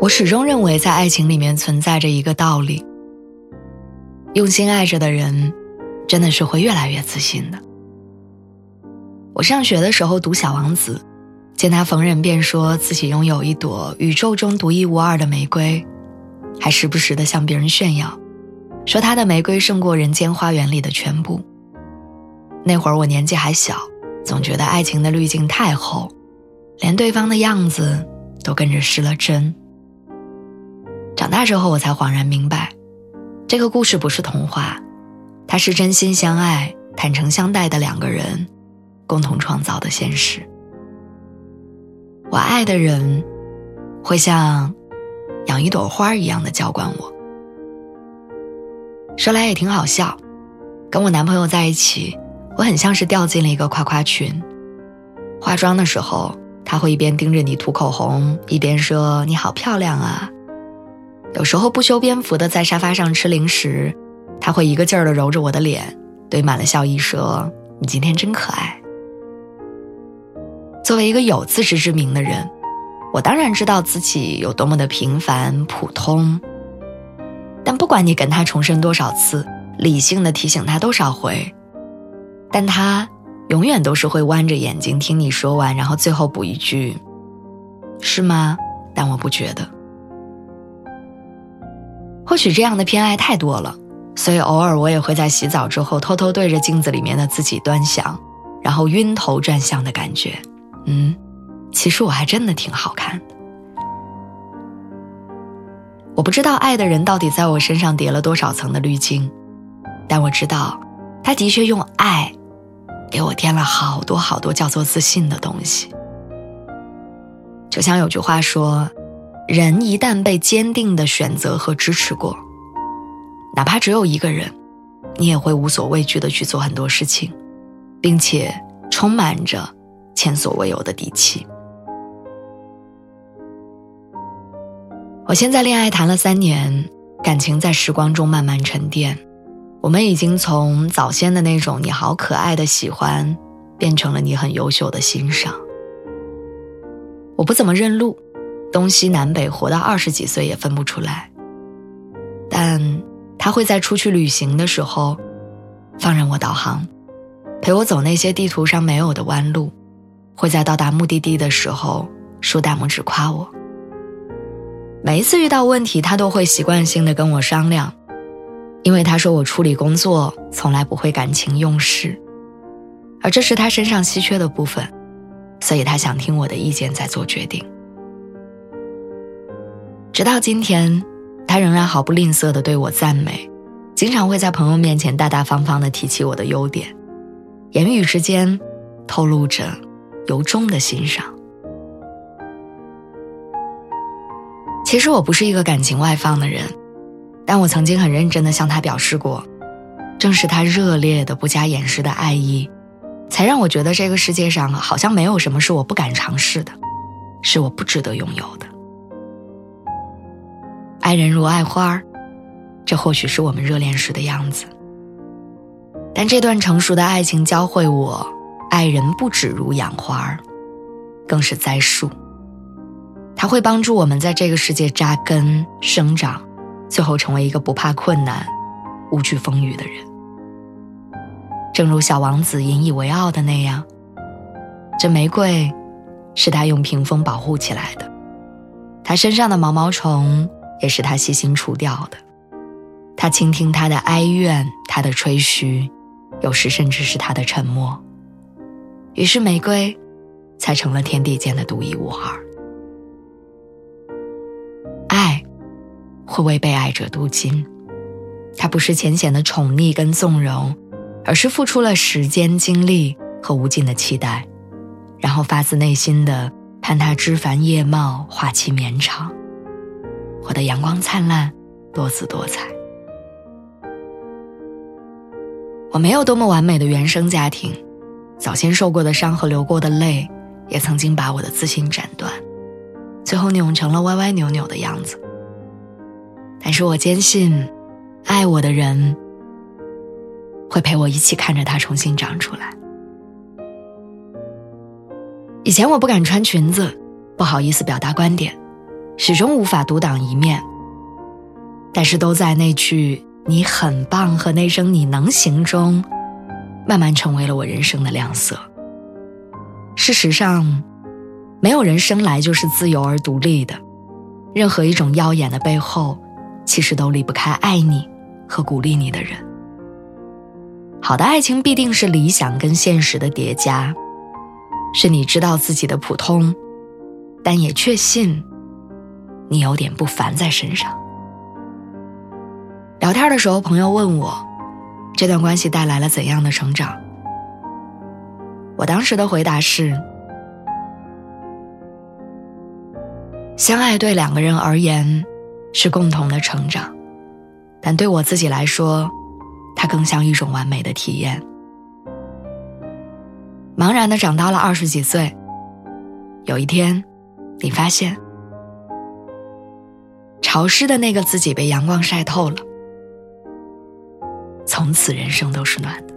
我始终认为，在爱情里面存在着一个道理：用心爱着的人，真的是会越来越自信的。我上学的时候读《小王子》，见他逢人便说自己拥有一朵宇宙中独一无二的玫瑰，还时不时的向别人炫耀，说他的玫瑰胜过人间花园里的全部。那会儿我年纪还小，总觉得爱情的滤镜太厚，连对方的样子都跟着失了真。长大之后，我才恍然明白，这个故事不是童话，它是真心相爱、坦诚相待的两个人共同创造的现实。我爱的人，会像养一朵花一样的浇灌我。说来也挺好笑，跟我男朋友在一起，我很像是掉进了一个夸夸群。化妆的时候，他会一边盯着你涂口红，一边说：“你好漂亮啊。”有时候不修边幅的在沙发上吃零食，他会一个劲儿的揉着我的脸，堆满了笑意，说：“你今天真可爱。”作为一个有自知之明的人，我当然知道自己有多么的平凡普通。但不管你跟他重申多少次，理性的提醒他多少回，但他永远都是会弯着眼睛听你说完，然后最后补一句：“是吗？但我不觉得。”或许这样的偏爱太多了，所以偶尔我也会在洗澡之后偷偷对着镜子里面的自己端详，然后晕头转向的感觉。嗯，其实我还真的挺好看。我不知道爱的人到底在我身上叠了多少层的滤镜，但我知道，他的确用爱给我添了好多好多叫做自信的东西。就像有句话说。人一旦被坚定的选择和支持过，哪怕只有一个人，你也会无所畏惧的去做很多事情，并且充满着前所未有的底气。我现在恋爱谈了三年，感情在时光中慢慢沉淀，我们已经从早先的那种你好可爱的喜欢，变成了你很优秀的欣赏。我不怎么认路。东西南北，活到二十几岁也分不出来。但他会在出去旅行的时候，放任我导航，陪我走那些地图上没有的弯路；会在到达目的地的时候竖大拇指夸我。每一次遇到问题，他都会习惯性的跟我商量，因为他说我处理工作从来不会感情用事，而这是他身上稀缺的部分，所以他想听我的意见再做决定。直到今天，他仍然毫不吝啬地对我赞美，经常会在朋友面前大大方方地提起我的优点，言语之间透露着由衷的欣赏。其实我不是一个感情外放的人，但我曾经很认真地向他表示过，正是他热烈的、不加掩饰的爱意，才让我觉得这个世界上好像没有什么是我不敢尝试的，是我不值得拥有的。爱人如爱花，这或许是我们热恋时的样子。但这段成熟的爱情教会我，爱人不止如养花，更是栽树。它会帮助我们在这个世界扎根生长，最后成为一个不怕困难、无惧风雨的人。正如小王子引以为傲的那样，这玫瑰是他用屏风保护起来的，他身上的毛毛虫。也是他细心除掉的。他倾听他的哀怨，他的吹嘘，有时甚至是他的沉默。于是玫瑰，才成了天地间的独一无二。爱，会为被爱者镀金。它不是浅显的宠溺跟纵容，而是付出了时间、精力和无尽的期待，然后发自内心的。盼他枝繁叶茂，花期绵长，活得阳光灿烂，多姿多彩。我没有多么完美的原生家庭，早先受过的伤和流过的泪，也曾经把我的自信斩断，最后扭成了歪歪扭扭的样子。但是我坚信，爱我的人会陪我一起看着它重新长出来。以前我不敢穿裙子，不好意思表达观点，始终无法独当一面。但是都在那句“你很棒”和那声“你能行”中，慢慢成为了我人生的亮色。事实上，没有人生来就是自由而独立的，任何一种耀眼的背后。其实都离不开爱你和鼓励你的人。好的爱情必定是理想跟现实的叠加，是你知道自己的普通，但也确信你有点不凡在身上。聊天的时候，朋友问我，这段关系带来了怎样的成长？我当时的回答是：相爱对两个人而言。是共同的成长，但对我自己来说，它更像一种完美的体验。茫然的长到了二十几岁，有一天，你发现，潮湿的那个自己被阳光晒透了，从此人生都是暖的。